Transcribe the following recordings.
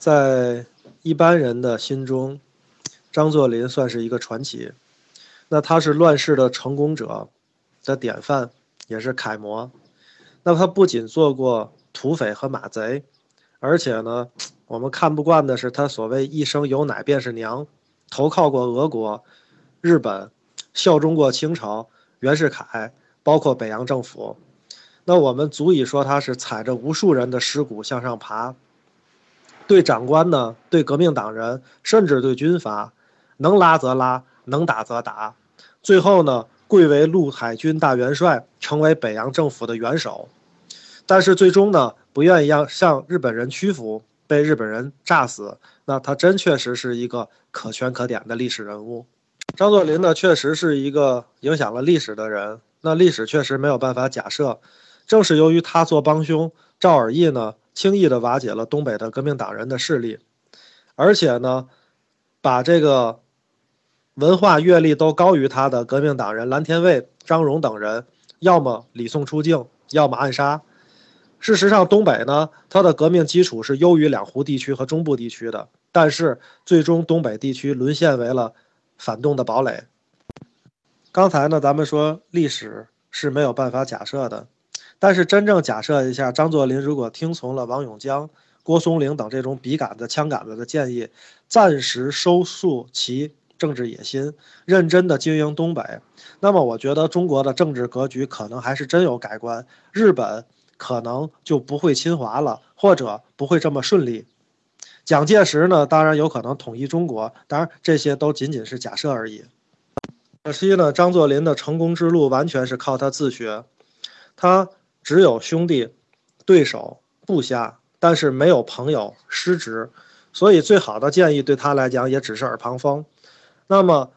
在一般人的心中，张作霖算是一个传奇。那他是乱世的成功者的典范，也是楷模。那他不仅做过土匪和马贼，而且呢，我们看不惯的是他所谓一生有奶便是娘，投靠过俄国、日本，效忠过清朝、袁世凯，包括北洋政府。那我们足以说他是踩着无数人的尸骨向上爬。对长官呢，对革命党人，甚至对军阀，能拉则拉，能打则打，最后呢，贵为陆海军大元帅，成为北洋政府的元首。但是最终呢，不愿意让向日本人屈服，被日本人炸死。那他真确实是一个可圈可点的历史人物。张作霖呢，确实是一个影响了历史的人。那历史确实没有办法假设，正是由于他做帮凶，赵尔义呢。轻易的瓦解了东北的革命党人的势力，而且呢，把这个文化阅历都高于他的革命党人蓝天卫、张荣等人，要么礼送出境，要么暗杀。事实上，东北呢，它的革命基础是优于两湖地区和中部地区的，但是最终东北地区沦陷为了反动的堡垒。刚才呢，咱们说历史是没有办法假设的。但是真正假设一下，张作霖如果听从了王永江、郭松龄等这种笔杆子、枪杆子的建议，暂时收束其政治野心，认真的经营东北，那么我觉得中国的政治格局可能还是真有改观，日本可能就不会侵华了，或者不会这么顺利。蒋介石呢，当然有可能统一中国，当然这些都仅仅是假设而已。可惜呢，张作霖的成功之路完全是靠他自学，他。只有兄弟、对手、部下，但是没有朋友、师侄，所以最好的建议对他来讲也只是耳旁风。那么，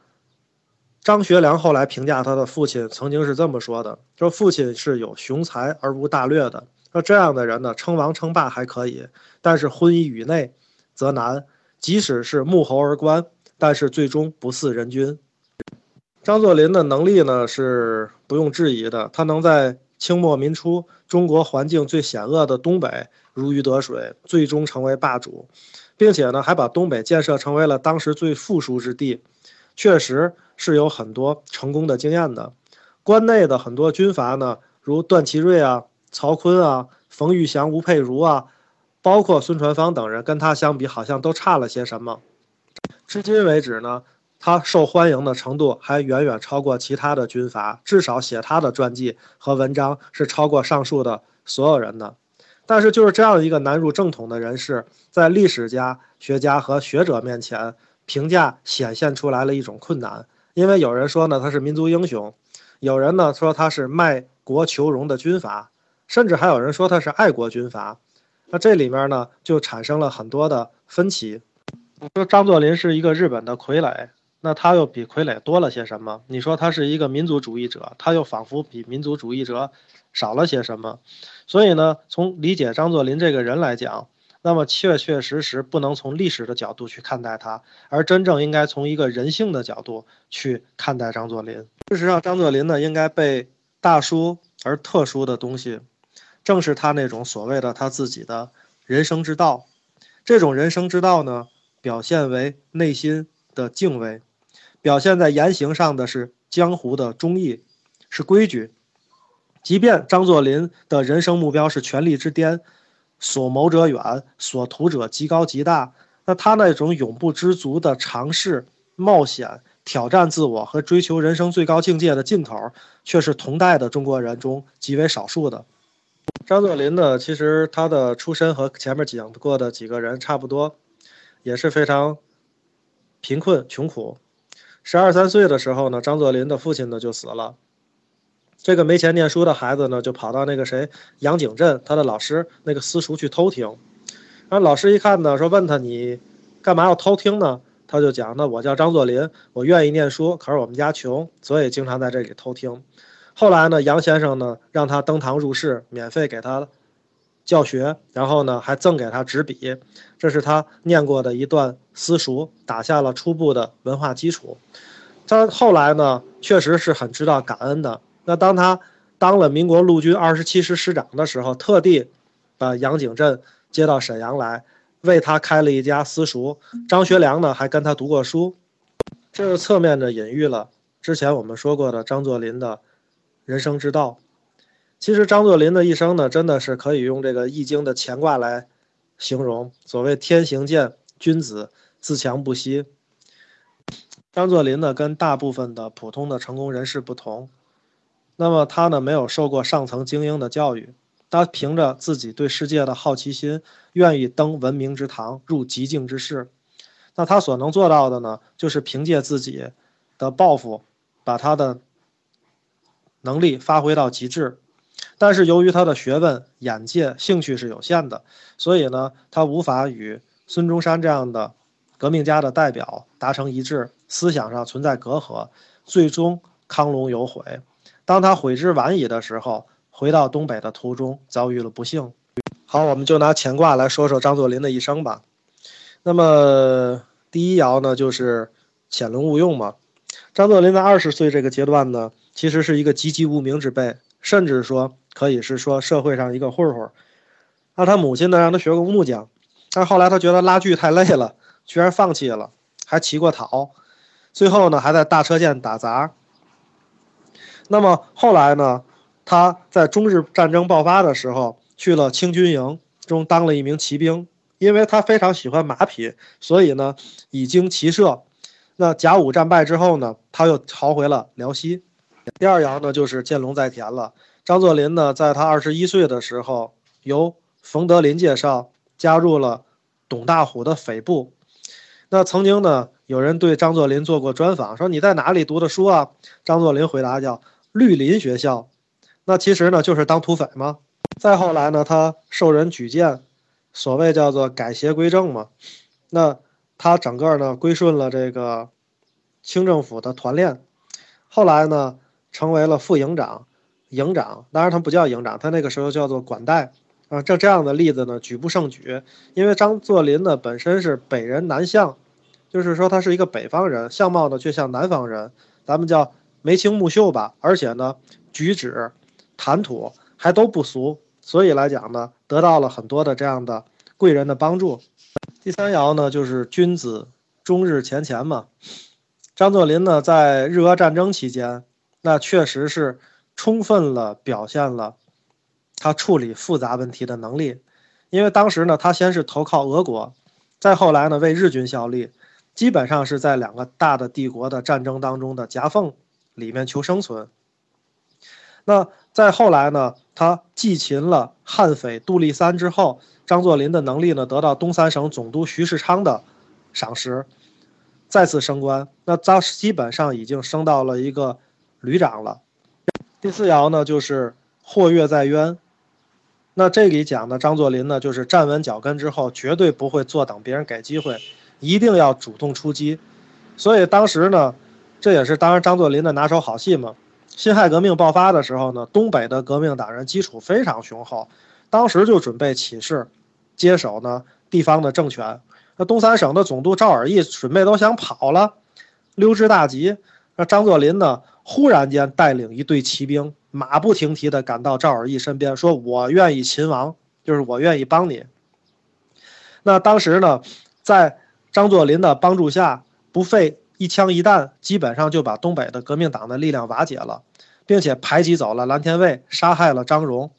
张学良后来评价他的父亲，曾经是这么说的：说父亲是有雄才而无大略的。说这样的人呢，称王称霸还可以，但是婚姻与内则难。即使是沐侯而官，但是最终不似人君。张作霖的能力呢，是不用质疑的，他能在。清末民初，中国环境最险恶的东北如鱼得水，最终成为霸主，并且呢，还把东北建设成为了当时最富庶之地，确实是有很多成功的经验的。关内的很多军阀呢，如段祺瑞啊、曹锟啊、冯玉祥、吴佩如啊，包括孙传芳等人，跟他相比，好像都差了些什么。至今为止呢。他受欢迎的程度还远远超过其他的军阀，至少写他的传记和文章是超过上述的所有人的。但是就是这样一个难入正统的人士，在历史家、学家和学者面前，评价显现出来了一种困难。因为有人说呢他是民族英雄，有人呢说他是卖国求荣的军阀，甚至还有人说他是爱国军阀。那这里面呢就产生了很多的分歧。说张作霖是一个日本的傀儡。那他又比傀儡多了些什么？你说他是一个民族主义者，他又仿佛比民族主义者少了些什么？所以呢，从理解张作霖这个人来讲，那么确确实实不能从历史的角度去看待他，而真正应该从一个人性的角度去看待张作霖。事实上，张作霖呢，应该被大叔而特殊的东西，正是他那种所谓的他自己的人生之道。这种人生之道呢，表现为内心的敬畏。表现在言行上的是江湖的忠义，是规矩。即便张作霖的人生目标是权力之巅，所谋者远，所图者极高极大，那他那种永不知足的尝试、冒险、挑战自我和追求人生最高境界的劲头，却是同代的中国人中极为少数的。张作霖呢，其实他的出身和前面讲过的几个人差不多，也是非常贫困穷苦。十二三岁的时候呢，张作霖的父亲呢就死了。这个没钱念书的孩子呢，就跑到那个谁杨景镇他的老师那个私塾去偷听。然后老师一看呢，说问他你干嘛要偷听呢？他就讲那我叫张作霖，我愿意念书，可是我们家穷，所以经常在这里偷听。后来呢，杨先生呢让他登堂入室，免费给他。教学，然后呢，还赠给他纸笔，这是他念过的一段私塾，打下了初步的文化基础。他后来呢，确实是很知道感恩的。那当他当了民国陆军二十七师师长的时候，特地把杨景镇接到沈阳来，为他开了一家私塾。张学良呢还跟他读过书，这是侧面的隐喻了之前我们说过的张作霖的人生之道。其实张作霖的一生呢，真的是可以用这个《易经》的乾卦来形容。所谓天行健，君子自强不息。张作霖呢，跟大部分的普通的成功人士不同，那么他呢，没有受过上层精英的教育，他凭着自己对世界的好奇心，愿意登文明之堂，入极境之室。那他所能做到的呢，就是凭借自己的抱负，把他的能力发挥到极致。但是由于他的学问、眼界、兴趣是有限的，所以呢，他无法与孙中山这样的革命家的代表达成一致，思想上存在隔阂，最终康龙有悔。当他悔之晚矣的时候，回到东北的途中遭遇了不幸。好，我们就拿乾卦来说说张作霖的一生吧。那么第一爻呢，就是潜龙勿用嘛。张作霖在二十岁这个阶段呢，其实是一个籍籍无名之辈，甚至说。可以是说社会上一个混混，那他母亲呢让他学过木匠，但后来他觉得拉锯太累了，居然放弃了，还骑过讨，最后呢还在大车间打杂。那么后来呢，他在中日战争爆发的时候去了清军营中当了一名骑兵，因为他非常喜欢马匹，所以呢以经骑射。那甲午战败之后呢，他又逃回了辽西。第二爻呢就是见龙在田了。张作霖呢，在他二十一岁的时候，由冯德林介绍加入了董大虎的匪部。那曾经呢，有人对张作霖做过专访，说你在哪里读的书啊？张作霖回答叫绿林学校。那其实呢，就是当土匪嘛。再后来呢，他受人举荐，所谓叫做改邪归正嘛。那他整个呢，归顺了这个清政府的团练。后来呢，成为了副营长。营长，当然他不叫营长，他那个时候叫做管带啊。这这样的例子呢，举不胜举。因为张作霖呢本身是北人南相，就是说他是一个北方人，相貌呢却像南方人，咱们叫眉清目秀吧。而且呢，举止、谈吐还都不俗，所以来讲呢，得到了很多的这样的贵人的帮助。第三爻呢，就是君子终日前乾嘛。张作霖呢，在日俄战争期间，那确实是。充分了表现了他处理复杂问题的能力，因为当时呢，他先是投靠俄国，再后来呢为日军效力，基本上是在两个大的帝国的战争当中的夹缝里面求生存。那再后来呢，他祭擒了悍匪杜立三之后，张作霖的能力呢得到东三省总督徐世昌的赏识，再次升官，那他基本上已经升到了一个旅长了。第四爻呢，就是祸跃在渊。那这里讲的张作霖呢，就是站稳脚跟之后，绝对不会坐等别人给机会，一定要主动出击。所以当时呢，这也是当然张作霖的拿手好戏嘛。辛亥革命爆发的时候呢，东北的革命党人基础非常雄厚，当时就准备起事，接手呢地方的政权。那东三省的总督赵尔义准备都想跑了，溜之大吉。那张作霖呢？忽然间带领一队骑兵，马不停蹄地赶到赵尔义身边，说：“我愿意秦王，就是我愿意帮你。”那当时呢，在张作霖的帮助下，不费一枪一弹，基本上就把东北的革命党的力量瓦解了，并且排挤走了蓝天卫，杀害了张荣。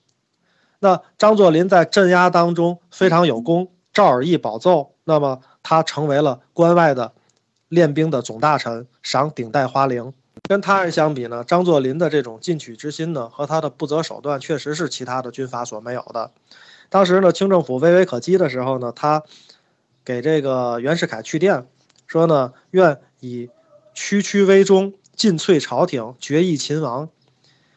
那张作霖在镇压当中非常有功，赵尔义保奏，那么他成为了关外的练兵的总大臣，赏顶戴花翎。跟他人相比呢，张作霖的这种进取之心呢，和他的不择手段，确实是其他的军阀所没有的。当时呢，清政府微微可击的时候呢，他给这个袁世凯去电，说呢，愿以区区威忠，尽瘁朝廷，决议秦王。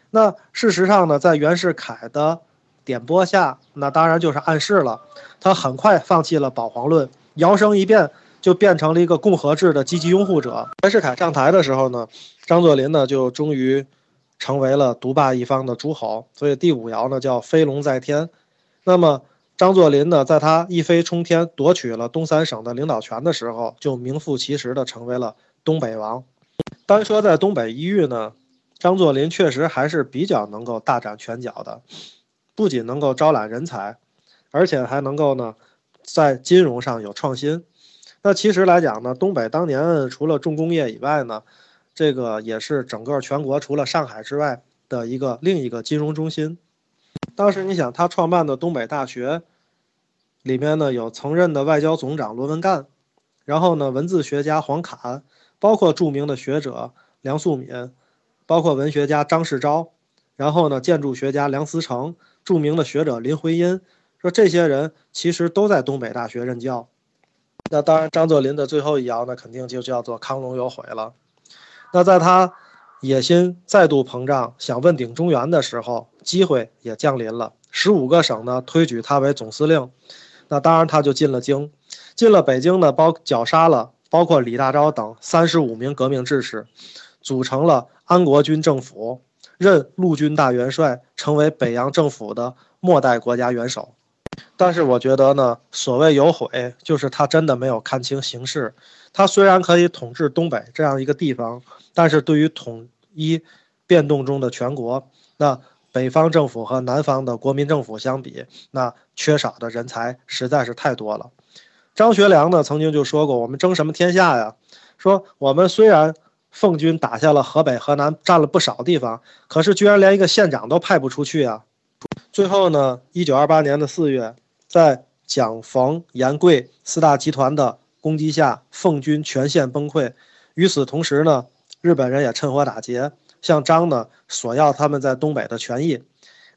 那事实上呢，在袁世凯的点拨下，那当然就是暗示了，他很快放弃了保皇论，摇身一变。就变成了一个共和制的积极拥护者。袁世凯上台的时候呢，张作霖呢就终于成为了独霸一方的诸侯。所以第五爻呢叫飞龙在天。那么张作霖呢，在他一飞冲天夺取了东三省的领导权的时候，就名副其实的成为了东北王。单说在东北一域呢，张作霖确实还是比较能够大展拳脚的，不仅能够招揽人才，而且还能够呢。在金融上有创新。那其实来讲呢，东北当年除了重工业以外呢，这个也是整个全国除了上海之外的一个另一个金融中心。当时你想，他创办的东北大学里面呢，有曾任的外交总长罗文干，然后呢，文字学家黄侃，包括著名的学者梁漱溟，包括文学家张世钊，然后呢，建筑学家梁思成，著名的学者林徽因，说这些人其实都在东北大学任教。那当然，张作霖的最后一爻呢，肯定就叫做康龙有悔了。那在他野心再度膨胀，想问鼎中原的时候，机会也降临了。十五个省呢推举他为总司令，那当然他就进了京，进了北京呢，包绞杀了包括李大钊等三十五名革命志士，组成了安国军政府，任陆军大元帅，成为北洋政府的末代国家元首。但是我觉得呢，所谓有悔，就是他真的没有看清形势。他虽然可以统治东北这样一个地方，但是对于统一变动中的全国，那北方政府和南方的国民政府相比，那缺少的人才实在是太多了。张学良呢曾经就说过：“我们争什么天下呀？说我们虽然奉军打下了河北、河南，占了不少地方，可是居然连一个县长都派不出去啊！”最后呢，一九二八年的四月，在蒋、冯、严、桂四大集团的攻击下，奉军全线崩溃。与此同时呢，日本人也趁火打劫，向张呢索要他们在东北的权益。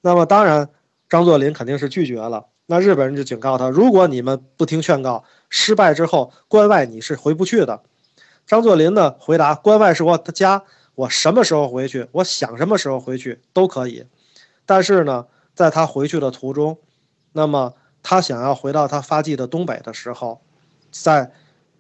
那么当然，张作霖肯定是拒绝了。那日本人就警告他：如果你们不听劝告，失败之后，关外你是回不去的。张作霖呢回答：关外是我的家，我什么时候回去，我想什么时候回去都可以。但是呢。在他回去的途中，那么他想要回到他发迹的东北的时候，在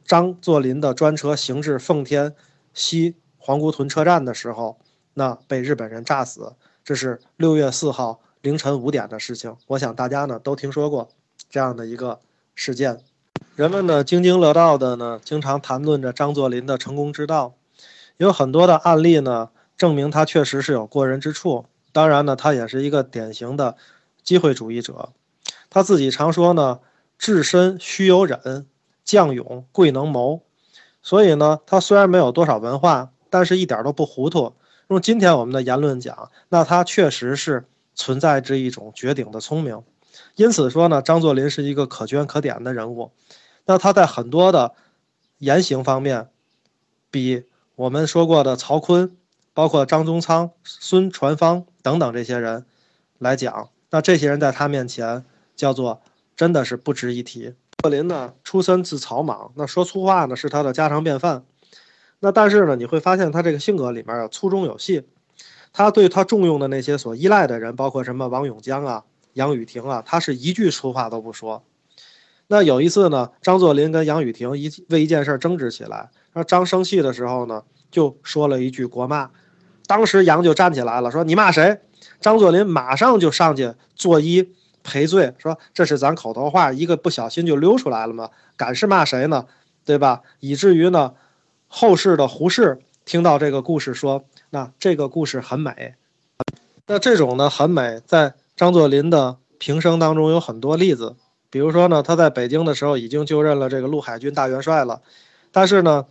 张作霖的专车行至奉天西黄姑屯车站的时候，那被日本人炸死。这是六月四号凌晨五点的事情。我想大家呢都听说过这样的一个事件。人们呢津津乐道的呢，经常谈论着张作霖的成功之道，有很多的案例呢证明他确实是有过人之处。当然呢，他也是一个典型的机会主义者。他自己常说呢：“智深须有忍，将勇贵能谋。”所以呢，他虽然没有多少文化，但是一点都不糊涂。用今天我们的言论讲，那他确实是存在着一种绝顶的聪明。因此说呢，张作霖是一个可圈可点的人物。那他在很多的言行方面，比我们说过的曹锟。包括张宗昌、孙传芳等等这些人来讲，那这些人在他面前叫做真的是不值一提。作霖呢，出身自草莽，那说粗话呢是他的家常便饭。那但是呢，你会发现他这个性格里面啊粗中有细。他对他重用的那些所依赖的人，包括什么王永江啊、杨雨婷啊，他是一句粗话都不说。那有一次呢，张作霖跟杨雨婷一为一件事争执起来，那张生气的时候呢，就说了一句国骂。当时杨就站起来了，说：“你骂谁？”张作霖马上就上去作揖赔罪，说：“这是咱口头话，一个不小心就溜出来了嘛，敢是骂谁呢？对吧？”以至于呢，后世的胡适听到这个故事说：“那这个故事很美。”那这种呢很美，在张作霖的平生当中有很多例子，比如说呢，他在北京的时候已经就任了这个陆海军大元帅了，但是呢，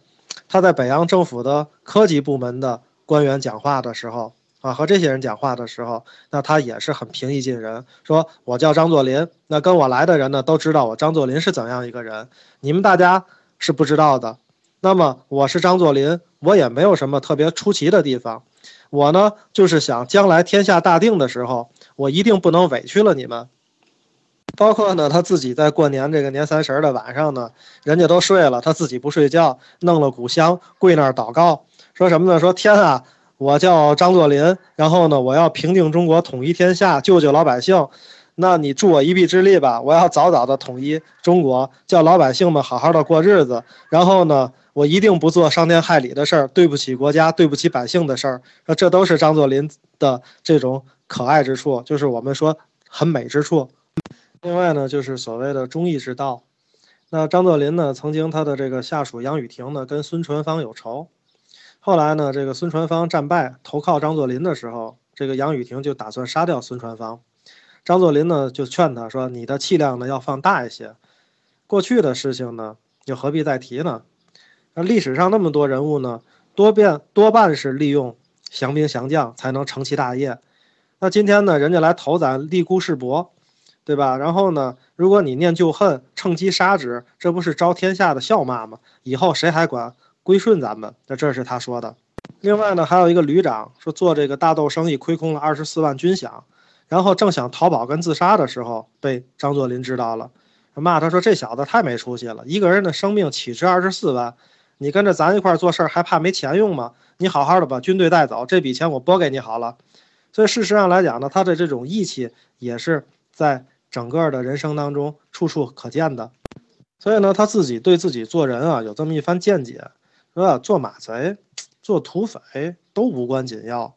他在北洋政府的科级部门的。官员讲话的时候啊，和这些人讲话的时候，那他也是很平易近人。说我叫张作霖，那跟我来的人呢都知道我张作霖是怎样一个人，你们大家是不知道的。那么我是张作霖，我也没有什么特别出奇的地方。我呢就是想将来天下大定的时候，我一定不能委屈了你们。包括呢他自己在过年这个年三十的晚上呢，人家都睡了，他自己不睡觉，弄了古香跪那儿祷告。说什么呢？说天啊，我叫张作霖，然后呢，我要平定中国，统一天下，救救老百姓。那你助我一臂之力吧！我要早早的统一中国，叫老百姓们好好的过日子。然后呢，我一定不做伤天害理的事儿，对不起国家，对不起百姓的事儿。说这都是张作霖的这种可爱之处，就是我们说很美之处。另外呢，就是所谓的忠义之道。那张作霖呢，曾经他的这个下属杨雨婷呢，跟孙传芳有仇。后来呢，这个孙传芳战败投靠张作霖的时候，这个杨雨婷就打算杀掉孙传芳。张作霖呢就劝他说：“你的气量呢要放大一些。”过去的事情呢，又何必再提呢？那历史上那么多人物呢，多变多半是利用降兵降将才能成其大业。那今天呢，人家来投咱立孤世伯，对吧？然后呢，如果你念旧恨，趁机杀之，这不是招天下的笑骂吗？以后谁还管归顺咱们？那这是他说的。另外呢，还有一个旅长说做这个大豆生意亏空了二十四万军饷，然后正想逃跑跟自杀的时候，被张作霖知道了，骂他说这小子太没出息了，一个人的生命岂值二十四万？你跟着咱一块做事儿还怕没钱用吗？你好好的把军队带走，这笔钱我拨给你好了。所以事实上来讲呢，他的这种义气也是在整个的人生当中处处可见的。所以呢，他自己对自己做人啊有这么一番见解，说做马贼。做土匪都无关紧要，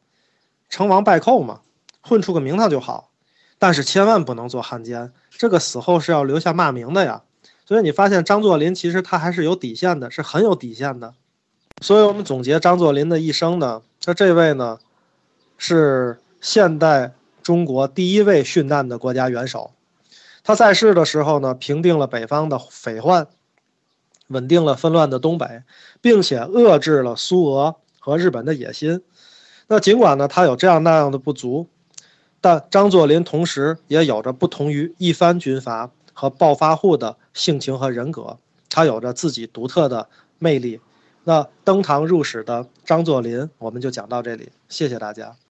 成王败寇嘛，混出个名堂就好。但是千万不能做汉奸，这个死后是要留下骂名的呀。所以你发现张作霖其实他还是有底线的，是很有底线的。所以我们总结张作霖的一生呢，那这位呢，是现代中国第一位殉难的国家元首。他在世的时候呢，平定了北方的匪患。稳定了纷乱的东北，并且遏制了苏俄和日本的野心。那尽管呢，他有这样那样的不足，但张作霖同时也有着不同于一般军阀和暴发户的性情和人格，他有着自己独特的魅力。那登堂入室的张作霖，我们就讲到这里，谢谢大家。